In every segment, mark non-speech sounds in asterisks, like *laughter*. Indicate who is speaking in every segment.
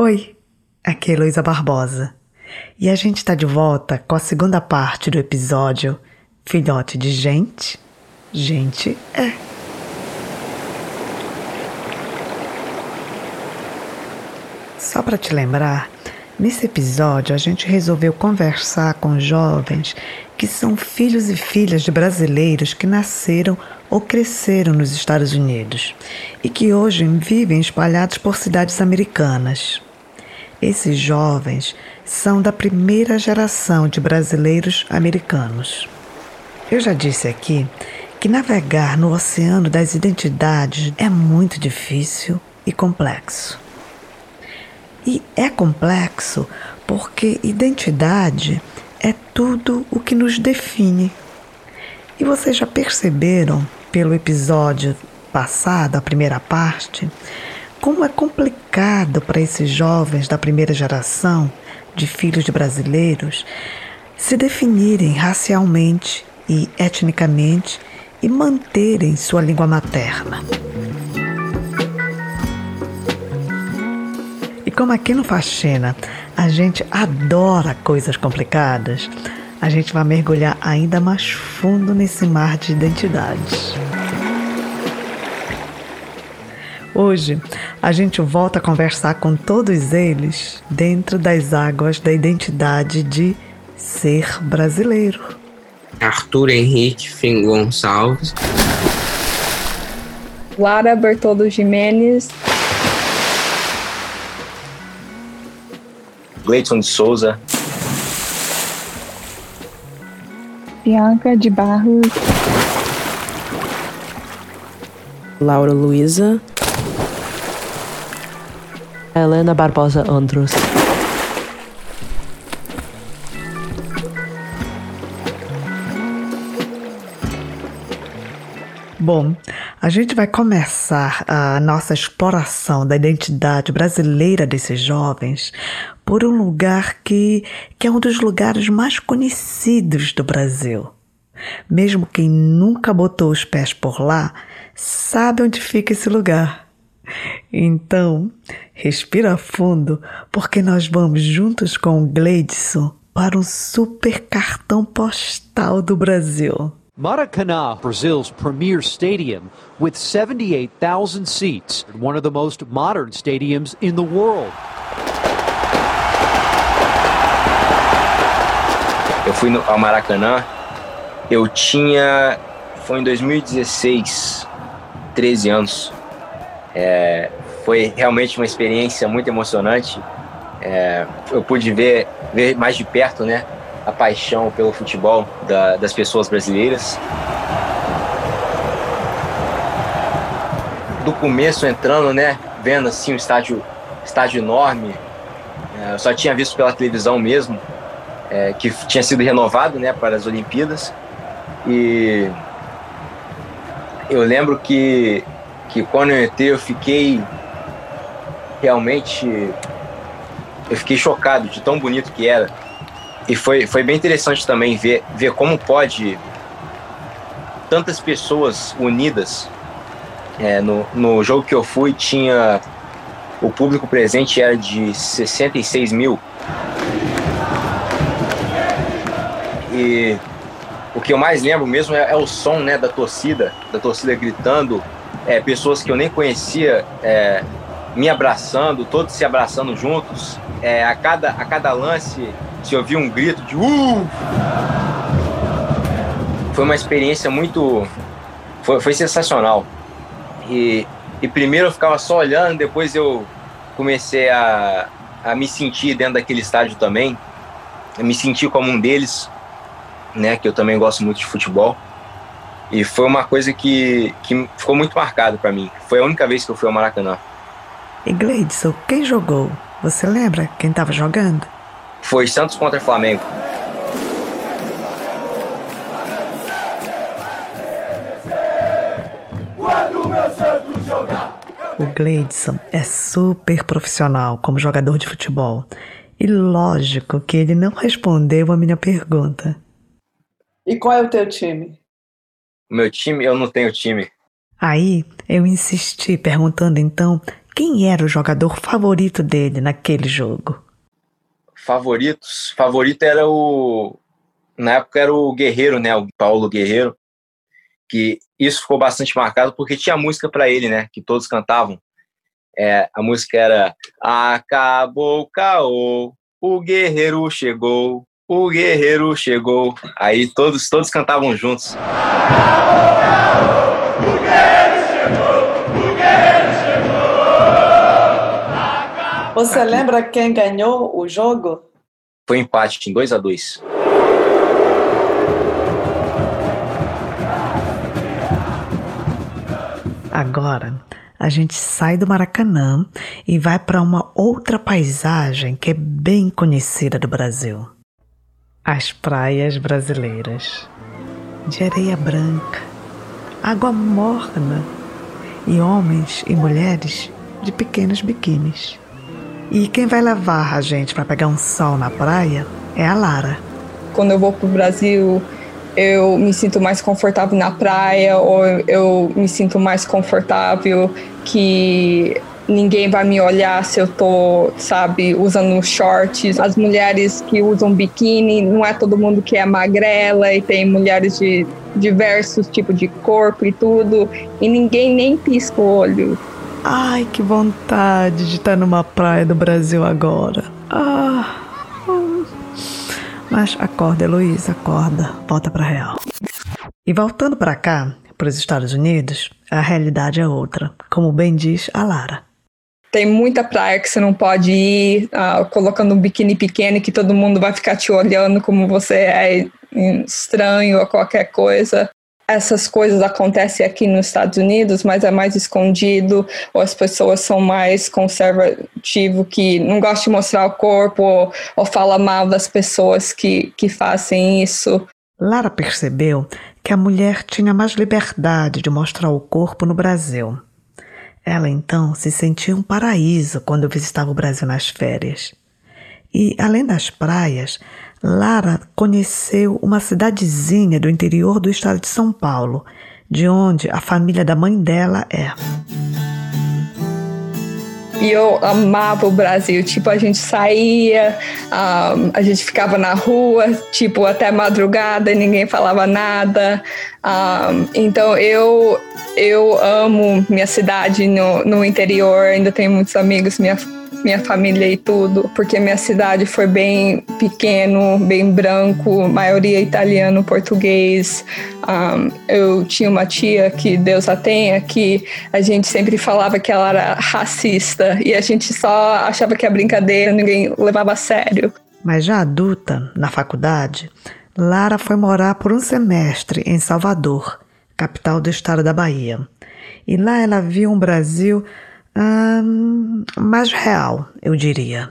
Speaker 1: Oi, aqui é Heloísa Barbosa e a gente está de volta com a segunda parte do episódio Filhote de Gente, Gente é. Só para te lembrar, nesse episódio a gente resolveu conversar com jovens que são filhos e filhas de brasileiros que nasceram ou cresceram nos Estados Unidos e que hoje vivem espalhados por cidades americanas. Esses jovens são da primeira geração de brasileiros americanos. Eu já disse aqui que navegar no oceano das identidades é muito difícil e complexo. E é complexo porque identidade é tudo o que nos define. E vocês já perceberam pelo episódio passado, a primeira parte, como é complicado para esses jovens da primeira geração de filhos de brasileiros se definirem racialmente e etnicamente e manterem sua língua materna. E como aqui no Faxina a gente adora coisas complicadas, a gente vai mergulhar ainda mais fundo nesse mar de identidades. Hoje, a gente volta a conversar com todos eles dentro das águas da identidade de ser brasileiro.
Speaker 2: Arthur Henrique Fim Gonçalves.
Speaker 3: Lara Bertoldo Jimenez.
Speaker 4: Gleiton de Souza.
Speaker 3: Bianca de Barros.
Speaker 5: Laura Luiza. Helena Barbosa Andros.
Speaker 1: Bom, a gente vai começar a nossa exploração da identidade brasileira desses jovens por um lugar que, que é um dos lugares mais conhecidos do Brasil. Mesmo quem nunca botou os pés por lá sabe onde fica esse lugar. Então, respira fundo, porque nós vamos juntos com o Gleidson para um super cartão postal do Brasil.
Speaker 6: Maracanã, Brazil's premier stadium, with 78,000 seats, one of the most modern stadiums in the world.
Speaker 4: Eu fui no, ao Maracanã, eu tinha. Foi em 2016, 13 anos. É, foi realmente uma experiência muito emocionante. É, eu pude ver, ver mais de perto, né? A paixão pelo futebol da, das pessoas brasileiras. Do começo entrando, né? Vendo assim o estádio, estádio enorme. É, eu só tinha visto pela televisão mesmo, é, que tinha sido renovado, né? Para as Olimpíadas. E eu lembro que que quando eu entrei eu fiquei realmente eu fiquei chocado de tão bonito que era. E foi, foi bem interessante também ver, ver como pode tantas pessoas unidas. É, no, no jogo que eu fui tinha o público presente era de 66 mil. E o que eu mais lembro mesmo é, é o som né, da torcida da torcida gritando é, pessoas que eu nem conhecia é, me abraçando, todos se abraçando juntos. É, a, cada, a cada lance se ouvia um grito de uh! Foi uma experiência muito. Foi, foi sensacional. E, e primeiro eu ficava só olhando, depois eu comecei a, a me sentir dentro daquele estádio também. Eu me senti como um deles, né? Que eu também gosto muito de futebol. E foi uma coisa que, que ficou muito marcado para mim. Foi a única vez que eu fui ao Maracanã.
Speaker 1: E Gleidson, quem jogou? Você lembra quem estava jogando?
Speaker 4: Foi Santos contra Flamengo.
Speaker 1: O Gleidson é super profissional como jogador de futebol. E lógico que ele não respondeu a minha pergunta.
Speaker 7: E qual é o teu time?
Speaker 4: Meu time, eu não tenho time.
Speaker 1: Aí eu insisti perguntando então quem era o jogador favorito dele naquele jogo?
Speaker 4: Favoritos? Favorito era o. Na época era o Guerreiro, né? O Paulo Guerreiro. Que isso ficou bastante marcado porque tinha música para ele, né? Que todos cantavam. É, a música era Acabou o caô, o guerreiro chegou, o guerreiro chegou. Aí todos, todos cantavam juntos.
Speaker 7: Você lembra quem ganhou o jogo?
Speaker 4: Foi empate em 2 a 2
Speaker 1: Agora, a gente sai do Maracanã e vai para uma outra paisagem que é bem conhecida do Brasil. As praias brasileiras. De areia branca, água morna e homens e mulheres de pequenos biquínis. E quem vai levar a gente para pegar um sol na praia é a Lara.
Speaker 3: Quando eu vou pro Brasil, eu me sinto mais confortável na praia ou eu me sinto mais confortável que ninguém vai me olhar se eu tô, sabe, usando shorts. As mulheres que usam biquíni, não é todo mundo que é magrela e tem mulheres de diversos tipos de corpo e tudo, e ninguém nem pisca o olho.
Speaker 1: Ai, que vontade de estar numa praia do Brasil agora. Ah. Mas acorda, Heloísa, acorda. Volta pra real. E voltando para cá, para os Estados Unidos, a realidade é outra. Como bem diz a Lara.
Speaker 3: Tem muita praia que você não pode ir ah, colocando um biquíni pequeno que todo mundo vai ficar te olhando como você é estranho ou qualquer coisa. Essas coisas acontecem aqui nos Estados Unidos, mas é mais escondido, ou as pessoas são mais conservativas, que não gostam de mostrar o corpo, ou, ou fala mal das pessoas que, que fazem isso.
Speaker 1: Lara percebeu que a mulher tinha mais liberdade de mostrar o corpo no Brasil. Ela então se sentia um paraíso quando visitava o Brasil nas férias. E, além das praias, Lara conheceu uma cidadezinha do interior do estado de São Paulo, de onde a família da mãe dela é.
Speaker 3: E eu amava o Brasil. Tipo, a gente saía, um, a gente ficava na rua, tipo, até madrugada ninguém falava nada. Um, então eu eu amo minha cidade no, no interior, ainda tenho muitos amigos, minha minha família e tudo, porque minha cidade foi bem pequeno, bem branco, maioria italiano, português. Um, eu tinha uma tia que Deus a tenha, que a gente sempre falava que ela era racista e a gente só achava que a brincadeira ninguém levava a sério.
Speaker 1: Mas já adulta, na faculdade, Lara foi morar por um semestre em Salvador, capital do estado da Bahia. E lá ela viu um Brasil hum, mais real, eu diria.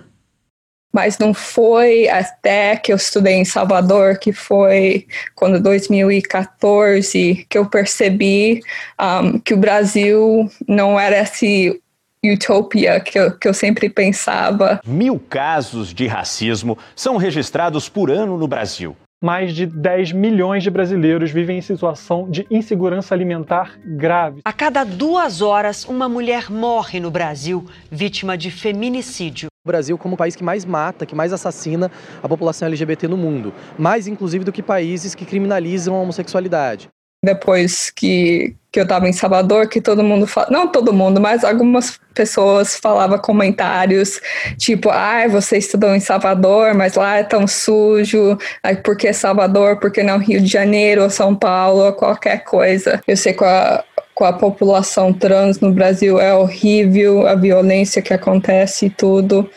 Speaker 3: Mas não foi até que eu estudei em Salvador, que foi quando 2014, que eu percebi um, que o Brasil não era esse utopia que eu, que eu sempre pensava.
Speaker 8: Mil casos de racismo são registrados por ano no Brasil
Speaker 9: mais de 10 milhões de brasileiros vivem em situação de insegurança alimentar grave.
Speaker 10: A cada duas horas, uma mulher morre no Brasil vítima de feminicídio.
Speaker 11: O Brasil como o país que mais mata, que mais assassina a população LGBT no mundo, mais inclusive do que países que criminalizam a homossexualidade
Speaker 3: depois que, que eu estava em Salvador, que todo mundo fala, não todo mundo, mas algumas pessoas falavam comentários tipo, ah, você estudou em Salvador, mas lá é tão sujo, ai, por que Salvador, por que não Rio de Janeiro ou São Paulo ou qualquer coisa. Eu sei que a, com a população trans no Brasil é horrível, a violência que acontece e tudo.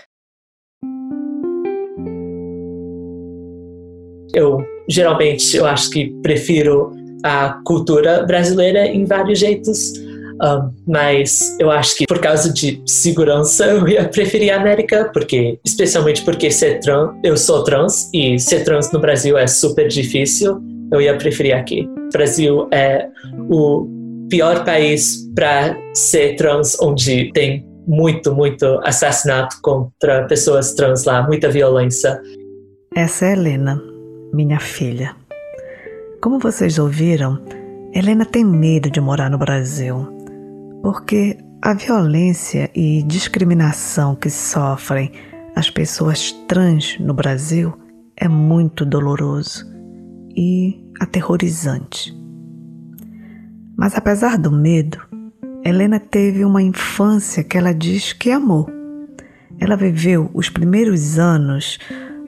Speaker 12: Eu geralmente eu acho que prefiro a cultura brasileira em vários jeitos. Um, mas eu acho que por causa de segurança *laughs* eu ia preferir a América, porque especialmente porque ser trans, eu sou trans e ser trans no Brasil é super difícil. Eu ia preferir aqui. O Brasil é o pior país para ser trans, onde tem muito, muito assassinato contra pessoas trans lá, muita violência.
Speaker 1: Essa é Helena, minha filha. Como vocês ouviram, Helena tem medo de morar no Brasil, porque A violência e discriminação que sofrem as pessoas trans no Brasil é muito doloroso e aterrorizante. Mas apesar do medo, Helena teve uma infância que ela diz que amou. Ela viveu os primeiros anos,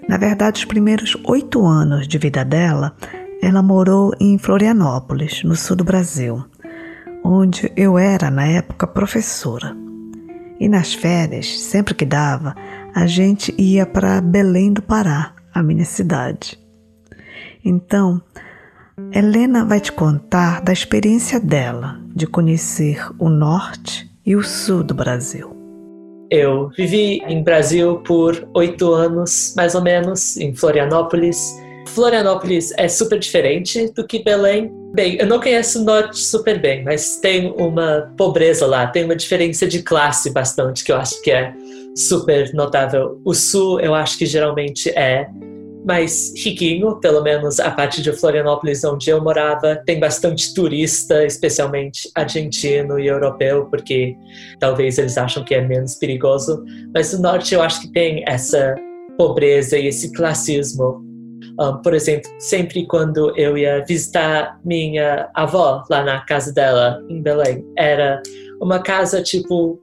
Speaker 1: na verdade, os primeiros oito anos de vida dela, ela morou em Florianópolis, no sul do Brasil onde eu era, na época, professora. E nas férias, sempre que dava, a gente ia para Belém do Pará, a minha cidade. Então, Helena vai te contar da experiência dela de conhecer o norte e o sul do Brasil.
Speaker 12: Eu vivi em Brasil por oito anos, mais ou menos, em Florianópolis. Florianópolis é super diferente do que Belém, Bem, eu não conheço o norte super bem, mas tem uma pobreza lá, tem uma diferença de classe bastante que eu acho que é super notável. O sul, eu acho que geralmente é mais riquinho, pelo menos a parte de Florianópolis onde eu morava, tem bastante turista, especialmente argentino e europeu, porque talvez eles acham que é menos perigoso. Mas no norte eu acho que tem essa pobreza e esse classismo um, por exemplo, sempre quando eu ia visitar minha avó lá na casa dela, em Belém, era uma casa tipo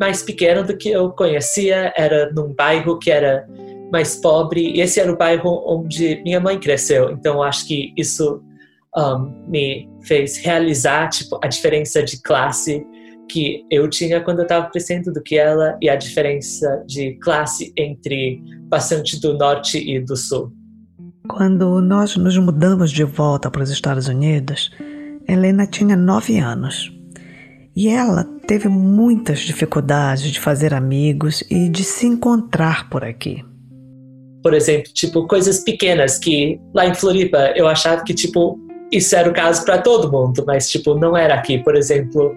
Speaker 12: mais pequena do que eu conhecia, era num bairro que era mais pobre, e esse era o bairro onde minha mãe cresceu. Então, acho que isso um, me fez realizar tipo, a diferença de classe que eu tinha quando eu estava crescendo do que ela e a diferença de classe entre bastante do norte e do sul.
Speaker 1: Quando nós nos mudamos de volta para os Estados Unidos, Helena tinha nove anos. E ela teve muitas dificuldades de fazer amigos e de se encontrar por aqui.
Speaker 12: Por exemplo, tipo coisas pequenas que lá em Floripa eu achava que tipo isso era o caso para todo mundo, mas tipo não era aqui. Por exemplo,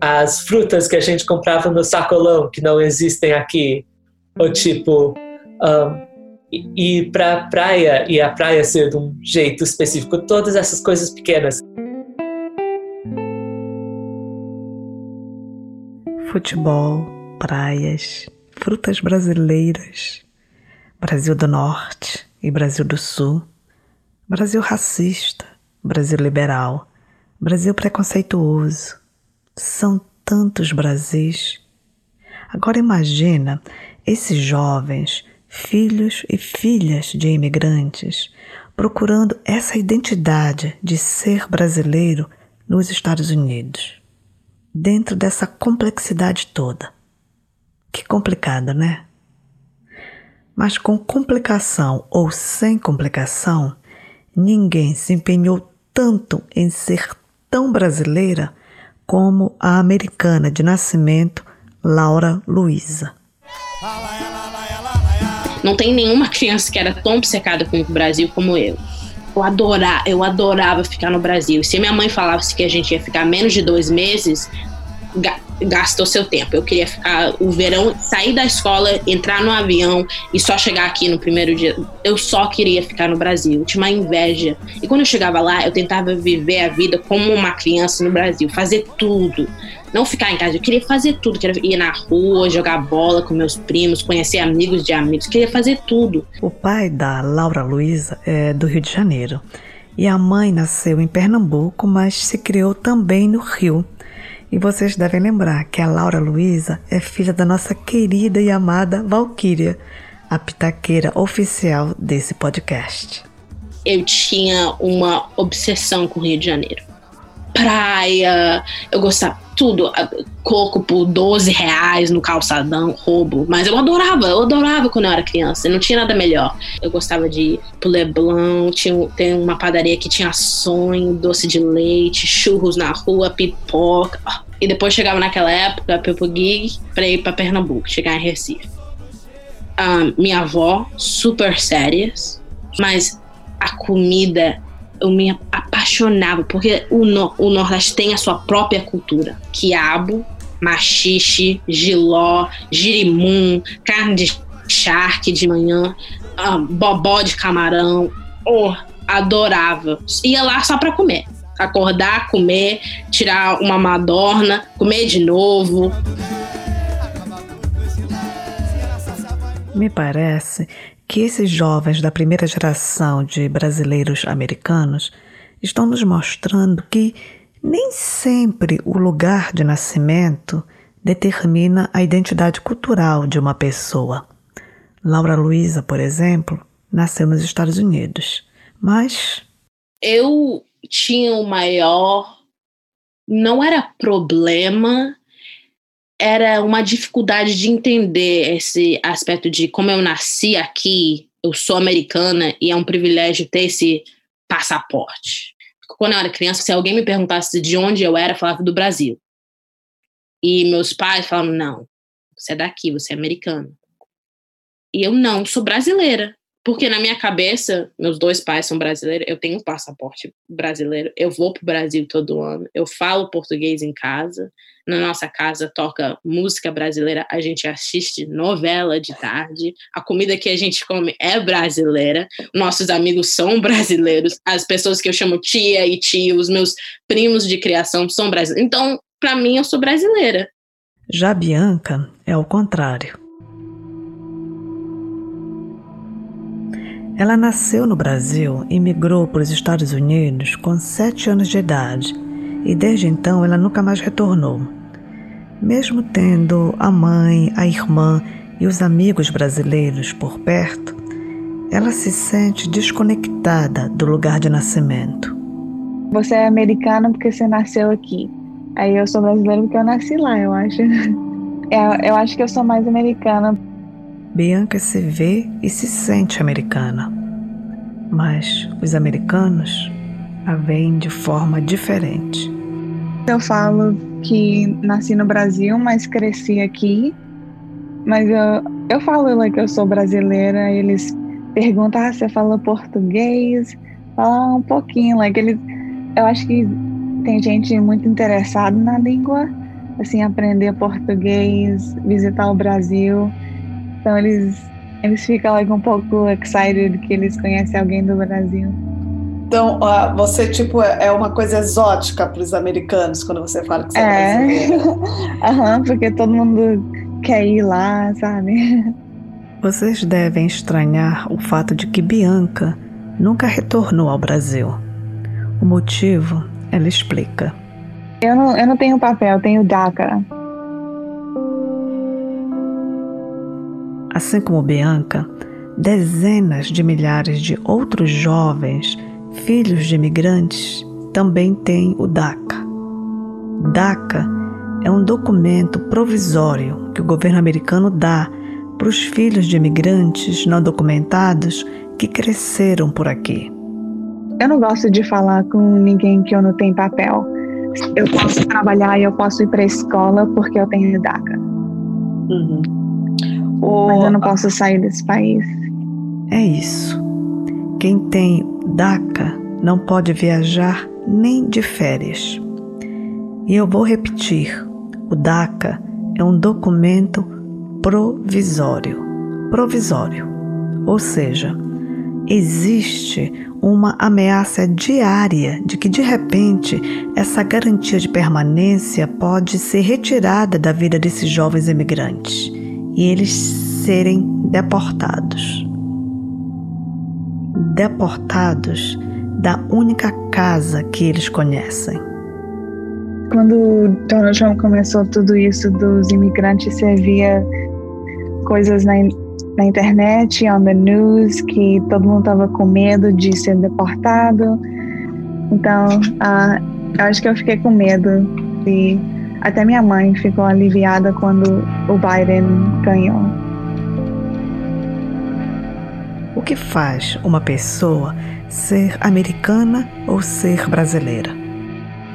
Speaker 12: as frutas que a gente comprava no sacolão que não existem aqui, ou tipo um, ir para a praia e a praia ser de um jeito específico, todas essas coisas pequenas.
Speaker 1: Futebol, praias, frutas brasileiras, Brasil do Norte e Brasil do Sul, Brasil racista, Brasil liberal, Brasil preconceituoso. São tantos Brasis. Agora imagina esses jovens filhos e filhas de imigrantes, procurando essa identidade de ser brasileiro nos Estados Unidos, dentro dessa complexidade toda. Que complicado, né? Mas com complicação ou sem complicação, ninguém se empenhou tanto em ser tão brasileira como a americana de nascimento Laura Luiza.
Speaker 13: Não tem nenhuma criança que era tão obcecada com o Brasil como eu. Eu adorava, eu adorava ficar no Brasil. Se minha mãe falasse que a gente ia ficar menos de dois meses, gastou seu tempo. Eu queria ficar o verão, sair da escola, entrar no avião e só chegar aqui no primeiro dia. Eu só queria ficar no Brasil. Eu tinha uma inveja. E quando eu chegava lá, eu tentava viver a vida como uma criança no Brasil, fazer tudo não ficar em casa. Eu queria fazer tudo. Eu queria ir na rua, jogar bola com meus primos, conhecer amigos de amigos. Eu queria fazer tudo.
Speaker 1: O pai da Laura Luiza é do Rio de Janeiro. E a mãe nasceu em Pernambuco, mas se criou também no Rio. E vocês devem lembrar que a Laura Luiza é filha da nossa querida e amada Valquíria, a pitaqueira oficial desse podcast.
Speaker 13: Eu tinha uma obsessão com o Rio de Janeiro praia, eu gostava tudo, coco por 12 reais no calçadão, roubo, mas eu adorava, eu adorava quando eu era criança, não tinha nada melhor. Eu gostava de ir pro Leblon, tinha, tem uma padaria que tinha sonho, doce de leite, churros na rua, pipoca. E depois chegava naquela época, Pepo Gig, pra ir pra Pernambuco, chegar em Recife. Um, minha avó, super sérias, mas a comida eu me apaixonava, porque o, no, o Nordeste tem a sua própria cultura. Quiabo, machixe, giló, girimum, carne de charque de manhã, uh, bobó de camarão. Oh, adorava. Ia lá só para comer. acordar, comer, tirar uma madorna, comer de novo.
Speaker 1: Me parece que esses jovens da primeira geração de brasileiros americanos estão nos mostrando que nem sempre o lugar de nascimento determina a identidade cultural de uma pessoa. Laura Luiza, por exemplo, nasceu nos Estados Unidos, mas.
Speaker 13: Eu tinha o maior. Não era problema, era uma dificuldade de entender esse aspecto de como eu nasci aqui, eu sou americana e é um privilégio ter esse passaporte. Quando eu era criança, se alguém me perguntasse de onde eu era, eu falava do Brasil. E meus pais falavam: não, você é daqui, você é americana. E eu não, sou brasileira. Porque na minha cabeça, meus dois pais são brasileiros, eu tenho um passaporte brasileiro, eu vou para o Brasil todo ano, eu falo português em casa, na nossa casa toca música brasileira, a gente assiste novela de tarde, a comida que a gente come é brasileira, nossos amigos são brasileiros, as pessoas que eu chamo tia e tio, os meus primos de criação são brasileiros. Então, para mim, eu sou brasileira.
Speaker 1: Já Bianca é o contrário. Ela nasceu no Brasil e migrou para os Estados Unidos com sete anos de idade e desde então ela nunca mais retornou. Mesmo tendo a mãe, a irmã e os amigos brasileiros por perto, ela se sente desconectada do lugar de nascimento.
Speaker 14: Você é americana porque você nasceu aqui. Aí eu sou brasileira porque eu nasci lá, eu acho. Eu, *laughs* eu acho que eu sou mais americana
Speaker 1: Bianca se vê e se sente americana, mas os americanos a veem de forma diferente.
Speaker 14: Eu falo que nasci no Brasil, mas cresci aqui. Mas eu, eu falo like, eu sou brasileira, eles perguntam, ah, você fala português? Fala um pouquinho, like, eles, eu acho que tem gente muito interessada na língua, assim, aprender português, visitar o Brasil. Então eles, eles ficam like, um pouco excited que eles conhecem alguém do Brasil.
Speaker 7: Então, você, tipo, é, é uma coisa exótica para os americanos quando você fala que você é, é *laughs*
Speaker 14: Aham, uhum, porque todo mundo quer ir lá, sabe?
Speaker 1: Vocês devem estranhar o fato de que Bianca nunca retornou ao Brasil. O motivo ela explica.
Speaker 14: Eu não, eu não tenho papel, eu tenho DACA.
Speaker 1: Assim como Bianca, dezenas de milhares de outros jovens, filhos de imigrantes, também têm o DACA. DACA é um documento provisório que o governo americano dá para os filhos de imigrantes não documentados que cresceram por aqui.
Speaker 14: Eu não gosto de falar com ninguém que eu não tenho papel. Eu posso trabalhar e eu posso ir para a escola porque eu tenho DACA. Uhum. Mas eu não posso sair desse país.
Speaker 1: É isso. Quem tem DACA não pode viajar nem de férias. E eu vou repetir: o DACA é um documento provisório. Provisório. Ou seja, existe uma ameaça diária de que de repente essa garantia de permanência pode ser retirada da vida desses jovens imigrantes e eles serem deportados. Deportados da única casa que eles conhecem.
Speaker 14: Quando Donald Trump começou tudo isso dos imigrantes, você via coisas na, na internet, on the news, que todo mundo estava com medo de ser deportado. Então, eu acho que eu fiquei com medo de até minha mãe ficou aliviada quando o Biden ganhou.
Speaker 1: O que faz uma pessoa ser americana ou ser brasileira?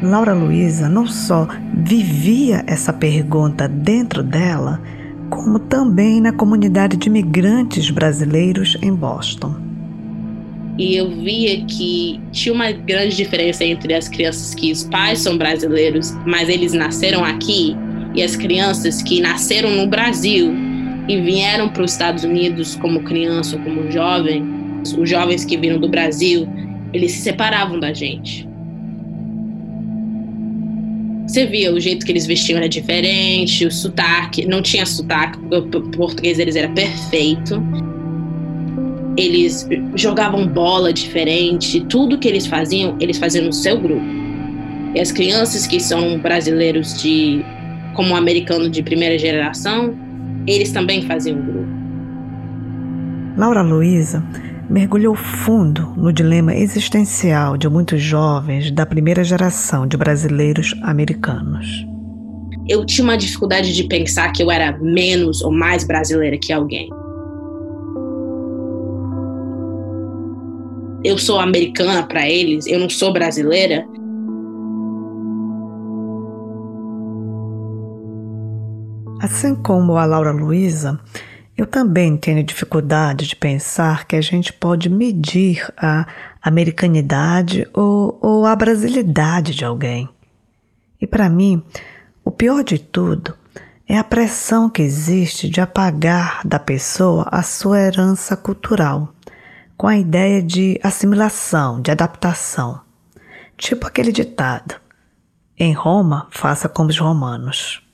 Speaker 1: Laura Luiza não só vivia essa pergunta dentro dela, como também na comunidade de imigrantes brasileiros em Boston
Speaker 13: e eu via que tinha uma grande diferença entre as crianças que os pais são brasileiros, mas eles nasceram aqui, e as crianças que nasceram no Brasil e vieram para os Estados Unidos como criança como jovem. Os jovens que viram do Brasil, eles se separavam da gente. Você via o jeito que eles vestiam era diferente, o sotaque, não tinha sotaque, porque o português deles era perfeito. Eles jogavam bola diferente, tudo que eles faziam, eles faziam no seu grupo. E as crianças que são brasileiros de como americano de primeira geração, eles também faziam grupo.
Speaker 1: Laura Luiza mergulhou fundo no dilema existencial de muitos jovens da primeira geração de brasileiros americanos.
Speaker 13: Eu tinha uma dificuldade de pensar que eu era menos ou mais brasileira que alguém. Eu sou americana para eles, eu não sou brasileira.
Speaker 1: Assim como a Laura Luiza, eu também tenho dificuldade de pensar que a gente pode medir a americanidade ou, ou a brasilidade de alguém. E para mim, o pior de tudo é a pressão que existe de apagar da pessoa a sua herança cultural, com a ideia de assimilação, de adaptação. Tipo aquele ditado: em Roma, faça como os romanos.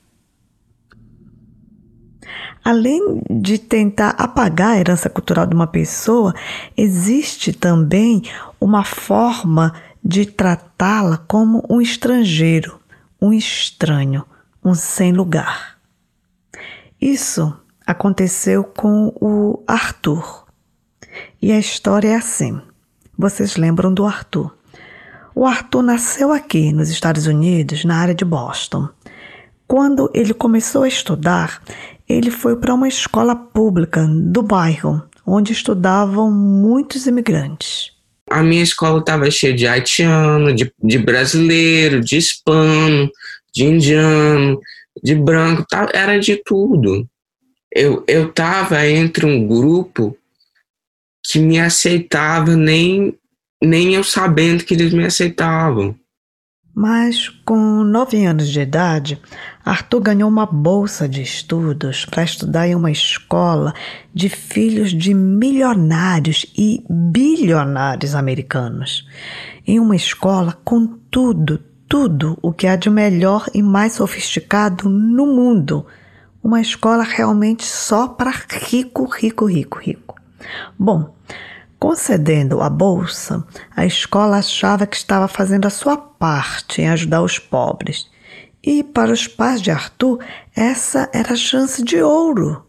Speaker 1: Além de tentar apagar a herança cultural de uma pessoa, existe também uma forma de tratá-la como um estrangeiro, um estranho, um sem lugar. Isso aconteceu com o Arthur. E a história é assim. Vocês lembram do Arthur? O Arthur nasceu aqui nos Estados Unidos, na área de Boston. Quando ele começou a estudar, ele foi para uma escola pública do bairro, onde estudavam muitos imigrantes.
Speaker 2: A minha escola estava cheia de haitiano, de, de brasileiro, de hispano, de indiano, de branco, tá, era de tudo. Eu estava entre um grupo que me aceitava, nem, nem eu sabendo que eles me aceitavam.
Speaker 1: Mas com nove anos de idade, Arthur ganhou uma bolsa de estudos para estudar em uma escola de filhos de milionários e bilionários americanos. Em uma escola com tudo, tudo o que há de melhor e mais sofisticado no mundo. Uma escola realmente só para rico, rico, rico, rico. Bom, Concedendo a bolsa, a escola achava que estava fazendo a sua parte em ajudar os pobres. E para os pais de Arthur, essa era a chance de ouro.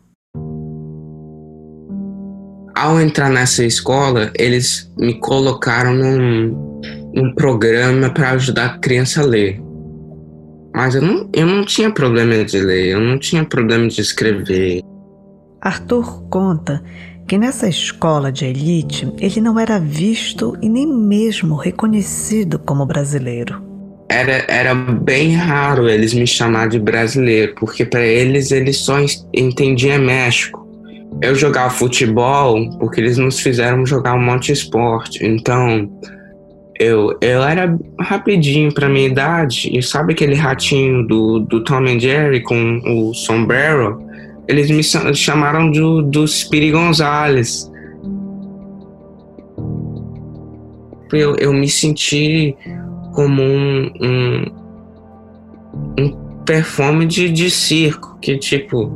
Speaker 2: Ao entrar nessa escola, eles me colocaram num, num programa para ajudar a criança a ler. Mas eu não, eu não tinha problema de ler, eu não tinha problema de escrever.
Speaker 1: Arthur conta que nessa escola de elite ele não era visto e nem mesmo reconhecido como brasileiro.
Speaker 2: Era, era bem raro eles me chamar de brasileiro, porque para eles eles só entendiam México. Eu jogava futebol porque eles nos fizeram jogar um monte de esporte. Então, eu, eu era rapidinho para minha idade. E sabe aquele ratinho do, do Tom and Jerry com o sombrero? Eles me chamaram do, do Spiri Gonzalez. Eu, eu me senti como um, um, um performance de, de circo, que tipo,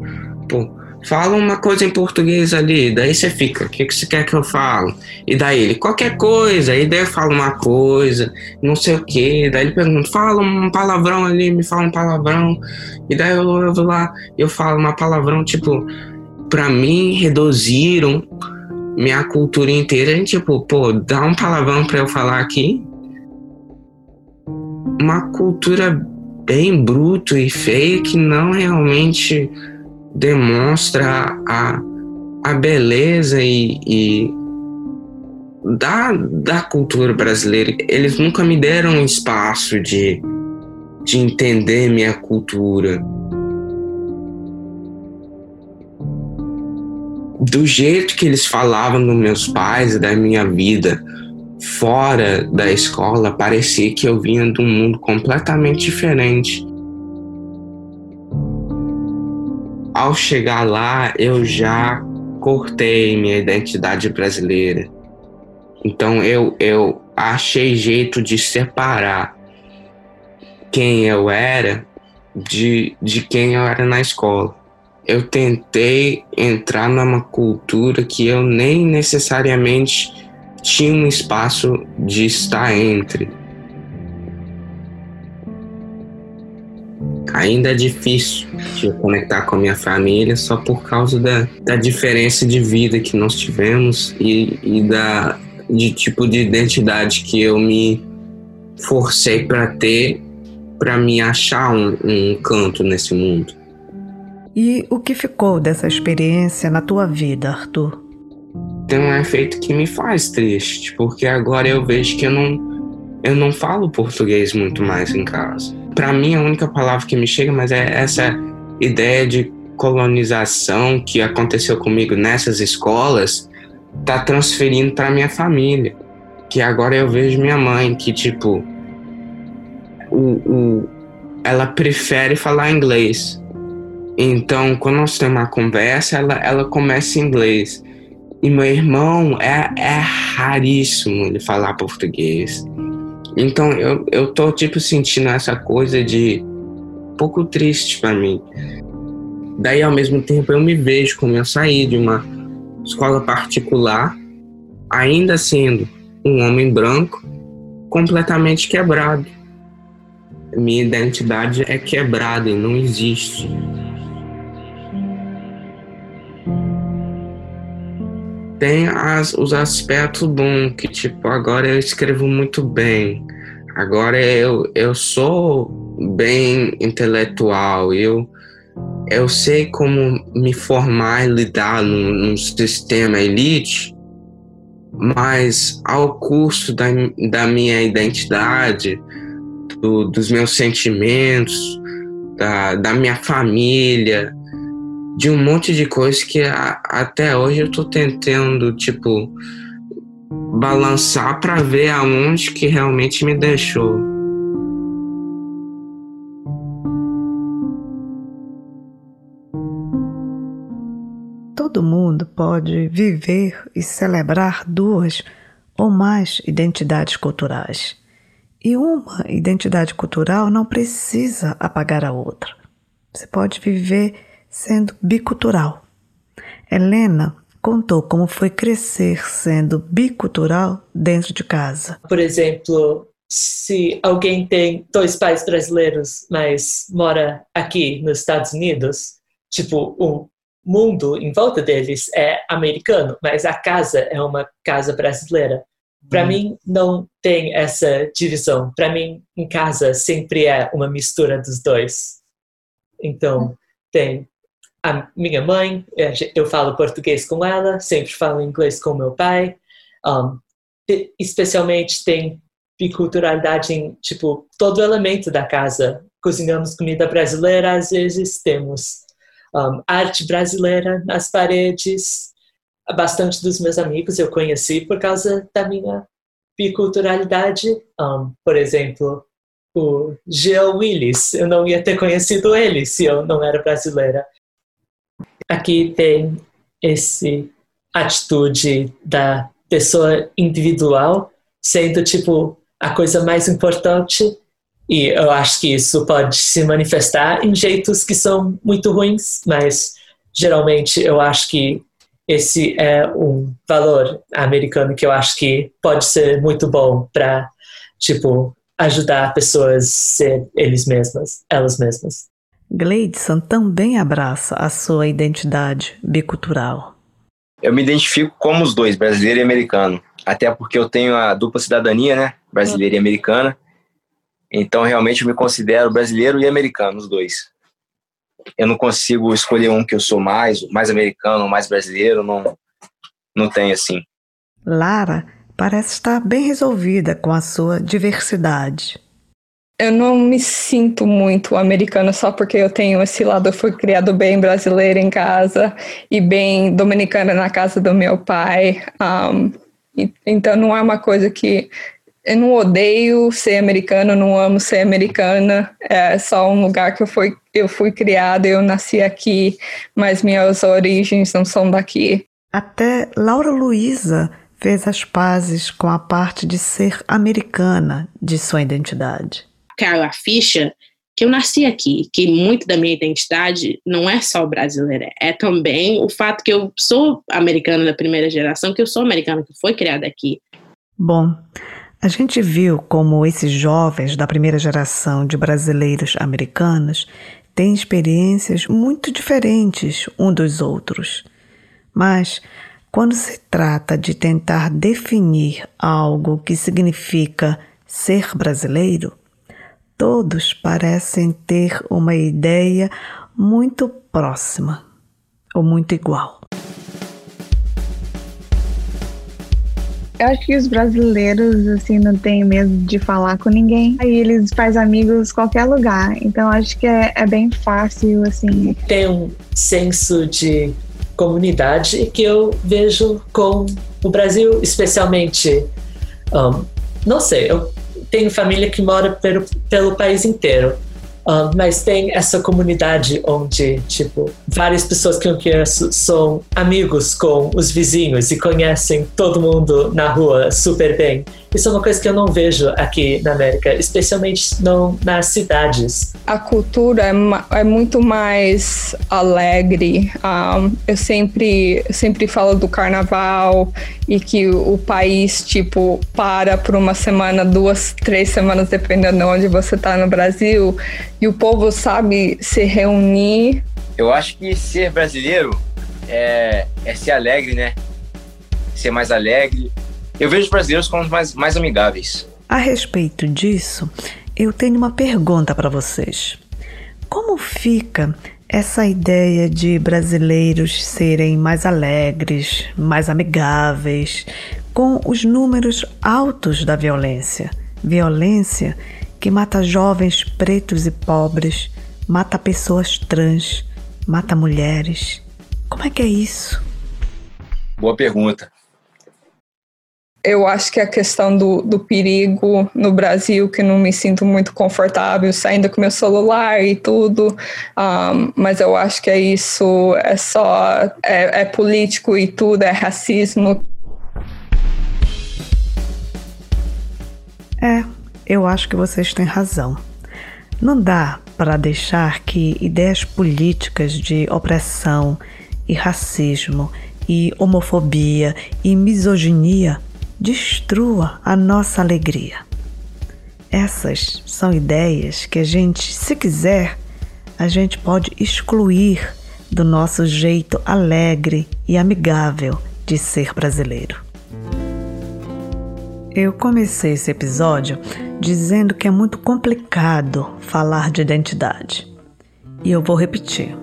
Speaker 2: pô, Fala uma coisa em português ali, daí você fica, o que, que você quer que eu falo? E daí ele, qualquer coisa, e daí eu falo uma coisa, não sei o que, daí ele pergunta, fala um palavrão ali, me fala um palavrão, e daí eu, eu vou lá, eu falo uma palavrão, tipo, pra mim reduziram minha cultura inteira, tipo, pô, dá um palavrão pra eu falar aqui. Uma cultura bem bruto e feia que não realmente demonstra a, a beleza e, e da, da cultura brasileira. Eles nunca me deram um espaço de, de entender minha cultura. Do jeito que eles falavam dos meus pais e da minha vida fora da escola, parecia que eu vinha de um mundo completamente diferente. Ao chegar lá, eu já cortei minha identidade brasileira. Então eu, eu achei jeito de separar quem eu era de, de quem eu era na escola. Eu tentei entrar numa cultura que eu nem necessariamente tinha um espaço de estar entre. Ainda é difícil de conectar com a minha família só por causa da, da diferença de vida que nós tivemos e, e da de tipo de identidade que eu me forcei para ter para me achar um, um canto nesse mundo.
Speaker 1: E o que ficou dessa experiência na tua vida, Arthur?
Speaker 2: Tem um efeito que me faz triste, porque agora eu vejo que eu não eu não falo português muito mais em casa. Para mim a única palavra que me chega, mas é essa ideia de colonização que aconteceu comigo nessas escolas, tá transferindo para minha família. Que agora eu vejo minha mãe que tipo o, o, ela prefere falar inglês. Então, quando nós temos uma conversa, ela, ela começa em inglês. E meu irmão é, é raríssimo ele falar português. Então, eu, eu tô, tipo, sentindo essa coisa de um pouco triste para mim. Daí, ao mesmo tempo, eu me vejo como eu saí de uma escola particular, ainda sendo um homem branco, completamente quebrado minha identidade é quebrada e não existe. Tem as, os aspectos bons, que tipo, agora eu escrevo muito bem, agora eu, eu sou bem intelectual, eu, eu sei como me formar e lidar num, num sistema elite, mas ao custo da, da minha identidade, do, dos meus sentimentos, da, da minha família, de um monte de coisas que a, até hoje eu tô tentando, tipo, balançar para ver aonde que realmente me deixou.
Speaker 1: Todo mundo pode viver e celebrar duas ou mais identidades culturais. E uma identidade cultural não precisa apagar a outra. Você pode viver sendo bicultural. Helena contou como foi crescer sendo bicultural dentro de casa.
Speaker 12: Por exemplo, se alguém tem dois pais brasileiros, mas mora aqui nos Estados Unidos, tipo, o mundo em volta deles é americano, mas a casa é uma casa brasileira. Para hum. mim, não tem essa divisão. Para mim, em casa, sempre é uma mistura dos dois. Então, tem a minha mãe, é, eu falo português com ela, sempre falo inglês com meu pai. Um, especialmente tem biculturalidade em, tipo, todo elemento da casa. Cozinhamos comida brasileira, às vezes temos um, arte brasileira nas paredes, bastante dos meus amigos eu conheci por causa da minha biculturalidade. Um, por exemplo, o Geo Willis, eu não ia ter conhecido ele se eu não era brasileira. Aqui tem esse atitude da pessoa individual sendo tipo a coisa mais importante e eu acho que isso pode se manifestar em jeitos que são muito ruins, mas geralmente eu acho que esse é um valor americano que eu acho que pode ser muito bom para tipo ajudar pessoas a ser eles mesmas, elas mesmas.
Speaker 1: Gleidson também abraça a sua identidade bicultural.
Speaker 4: Eu me identifico como os dois, brasileiro e americano. Até porque eu tenho a dupla cidadania, né? Brasileira e americana. Então, realmente, eu me considero brasileiro e americano, os dois eu não consigo escolher um que eu sou mais, mais americano, mais brasileiro, não, não tem assim.
Speaker 1: Lara parece estar bem resolvida com a sua diversidade.
Speaker 3: Eu não me sinto muito americana só porque eu tenho esse lado, eu fui criado bem brasileira em casa e bem dominicana na casa do meu pai. Um, então não é uma coisa que eu não odeio ser americana, não amo ser americana. É só um lugar que eu fui, eu fui criada, eu nasci aqui, mas minhas origens não são daqui.
Speaker 1: Até Laura Luiza fez as pazes com a parte de ser americana de sua identidade.
Speaker 13: Caiu a ficha que eu nasci aqui, que muito da minha identidade não é só brasileira, é também o fato que eu sou americana da primeira geração, que eu sou americana que foi criada aqui.
Speaker 1: Bom, a gente viu como esses jovens da primeira geração de brasileiros americanos têm experiências muito diferentes um dos outros. Mas quando se trata de tentar definir algo que significa ser brasileiro, todos parecem ter uma ideia muito próxima ou muito igual.
Speaker 3: Eu acho que os brasileiros, assim, não têm medo de falar com ninguém. Aí eles fazem amigos em qualquer lugar. Então acho que é, é bem fácil, assim.
Speaker 12: Tem um senso de comunidade que eu vejo com o Brasil, especialmente. Um, não sei, eu tenho família que mora pelo, pelo país inteiro. Um, mas tem essa comunidade onde, tipo, várias pessoas que eu conheço são amigos com os vizinhos e conhecem todo mundo na rua super bem. Isso é uma coisa que eu não vejo aqui na América, especialmente não nas cidades.
Speaker 3: A cultura é, é muito mais alegre. Um, eu sempre, sempre falo do carnaval e que o país, tipo, para por uma semana, duas, três semanas, dependendo de onde você está no Brasil, e o povo sabe se reunir.
Speaker 4: Eu acho que ser brasileiro é, é ser alegre, né? Ser mais alegre, eu vejo os brasileiros como mais, mais amigáveis.
Speaker 1: A respeito disso, eu tenho uma pergunta para vocês. Como fica essa ideia de brasileiros serem mais alegres, mais amigáveis, com os números altos da violência? Violência que mata jovens pretos e pobres, mata pessoas trans, mata mulheres. Como é que é isso?
Speaker 4: Boa pergunta
Speaker 3: eu acho que a questão do, do perigo no Brasil, que não me sinto muito confortável saindo com meu celular e tudo, um, mas eu acho que é isso, é só, é, é político e tudo, é racismo.
Speaker 1: É, eu acho que vocês têm razão. Não dá para deixar que ideias políticas de opressão e racismo e homofobia e misoginia destrua a nossa alegria. Essas são ideias que a gente, se quiser, a gente pode excluir do nosso jeito alegre e amigável de ser brasileiro. Eu comecei esse episódio dizendo que é muito complicado falar de identidade. E eu vou repetir.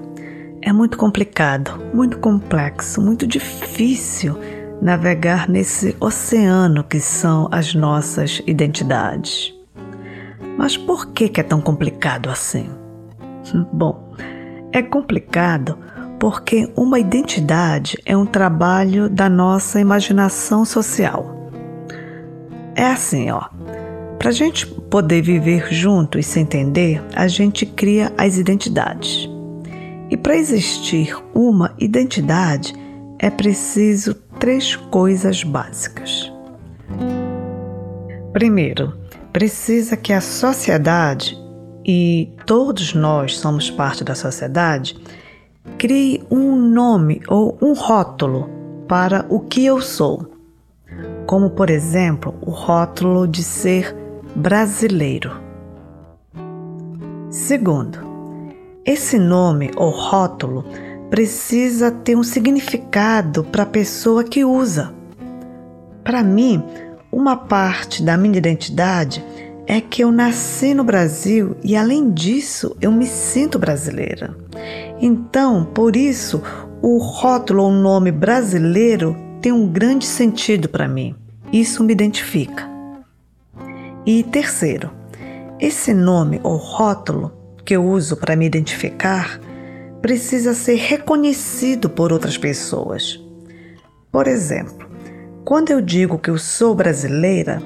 Speaker 1: É muito complicado, muito complexo, muito difícil navegar nesse oceano que são as nossas identidades. Mas por que, é tão complicado assim? *laughs* Bom, é complicado porque uma identidade é um trabalho da nossa imaginação social. É assim, ó. Para a gente poder viver junto e se entender, a gente cria as identidades. E para existir uma identidade, é preciso três coisas básicas. Primeiro, precisa que a sociedade, e todos nós somos parte da sociedade, crie um nome ou um rótulo para o que eu sou, como por exemplo o rótulo de ser brasileiro. Segundo, esse nome ou rótulo precisa ter um significado para a pessoa que usa. Para mim, uma parte da minha identidade é que eu nasci no Brasil e, além disso, eu me sinto brasileira. Então, por isso, o rótulo ou nome brasileiro tem um grande sentido para mim. Isso me identifica. E terceiro, esse nome ou rótulo que eu uso para me identificar precisa ser reconhecido por outras pessoas. Por exemplo, quando eu digo que eu sou brasileira,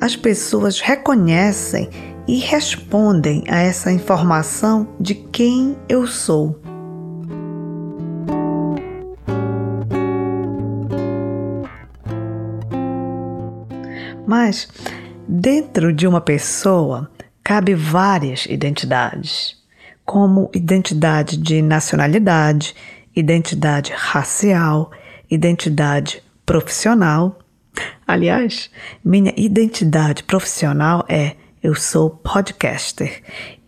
Speaker 1: as pessoas reconhecem e respondem a essa informação de quem eu sou. Mas, dentro de uma pessoa, cabe várias identidades, como identidade de nacionalidade, identidade racial, identidade profissional. Aliás, minha identidade profissional é eu sou podcaster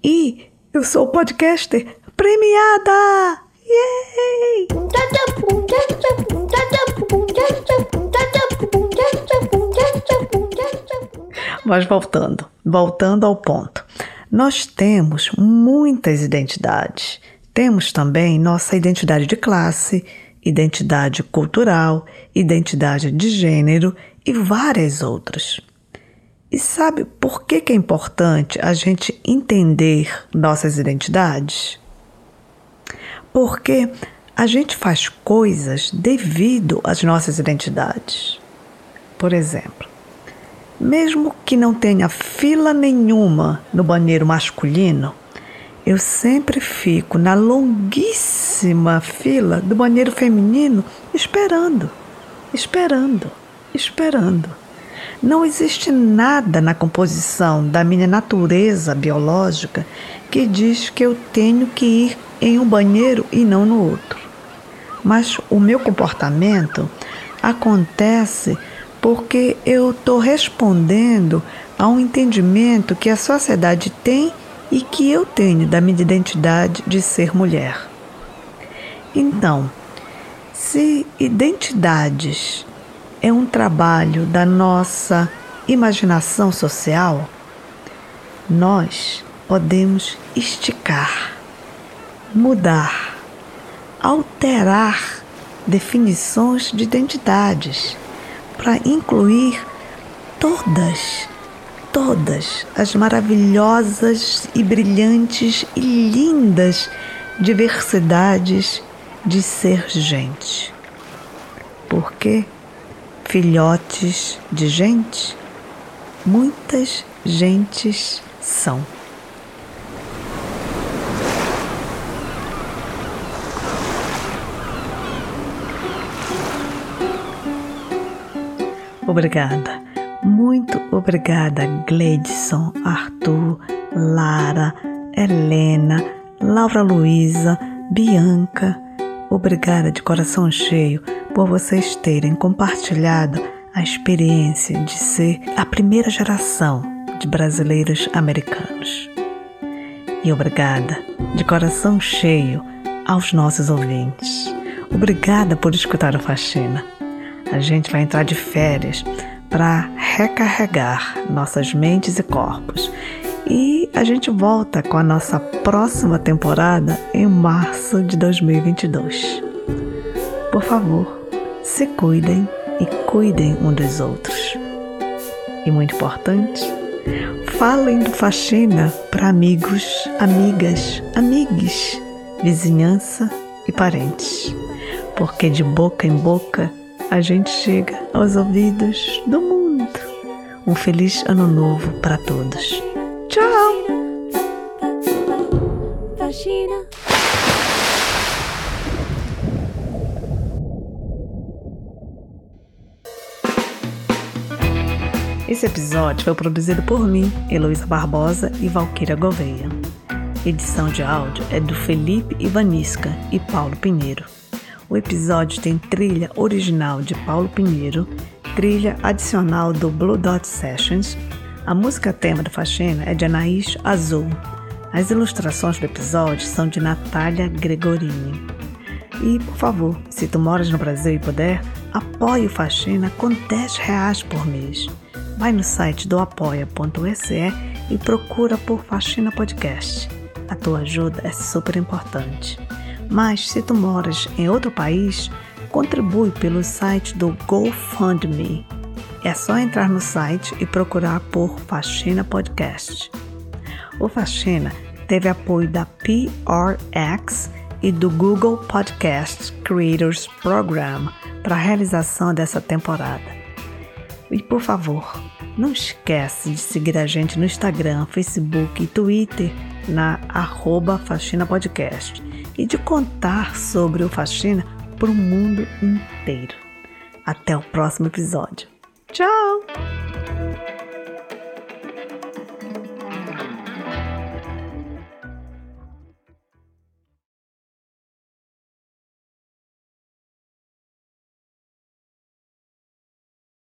Speaker 1: e eu sou podcaster premiada! Yay! Mas voltando, voltando ao ponto. Nós temos muitas identidades. Temos também nossa identidade de classe, identidade cultural, identidade de gênero e várias outras. E sabe por que, que é importante a gente entender nossas identidades? Porque a gente faz coisas devido às nossas identidades. Por exemplo, mesmo que não tenha fila nenhuma no banheiro masculino, eu sempre fico na longuíssima fila do banheiro feminino esperando, esperando, esperando. Não existe nada na composição da minha natureza biológica que diz que eu tenho que ir em um banheiro e não no outro. Mas o meu comportamento acontece porque eu estou respondendo a um entendimento que a sociedade tem e que eu tenho da minha identidade de ser mulher. Então, se identidades é um trabalho da nossa imaginação social, nós podemos esticar, mudar, alterar definições de identidades para incluir todas, todas as maravilhosas e brilhantes e lindas diversidades de ser gente. Porque filhotes de gente, muitas gentes são. Obrigada. Muito obrigada, Gleidson, Arthur, Lara, Helena, Laura Luísa, Bianca. Obrigada de coração cheio por vocês terem compartilhado a experiência de ser a primeira geração de brasileiros americanos. E obrigada de coração cheio aos nossos ouvintes. Obrigada por escutar a faxina a gente vai entrar de férias para recarregar nossas mentes e corpos. E a gente volta com a nossa próxima temporada em março de 2022. Por favor, se cuidem e cuidem um dos outros. E muito importante, falem do faxina para amigos, amigas, amigues, vizinhança e parentes. Porque de boca em boca a gente chega aos ouvidos do mundo. Um feliz ano novo para todos. Tchau! Esse episódio foi produzido por mim, Heloísa Barbosa e Valquíria Gouveia. Edição de áudio é do Felipe Ivanisca e Paulo Pinheiro. O episódio tem trilha original de Paulo Pinheiro, trilha adicional do Blue Dot Sessions. A música tema da faxina é de Anaís Azul. As ilustrações do episódio são de Natália Gregorini. E, por favor, se tu moras no Brasil e puder, apoie o Faxina com 10 reais por mês. Vai no site do apoia.se e procura por Faxina Podcast. A tua ajuda é super importante. Mas se tu moras em outro país, contribui pelo site do GoFundMe. É só entrar no site e procurar por Faxina Podcast. O Faxina teve apoio da PRX e do Google Podcast Creators Program para a realização dessa temporada. E por favor, não esquece de seguir a gente no Instagram, Facebook e Twitter na arroba Faxina Podcast e de contar sobre o faxina para o mundo inteiro. Até o próximo episódio. Tchau!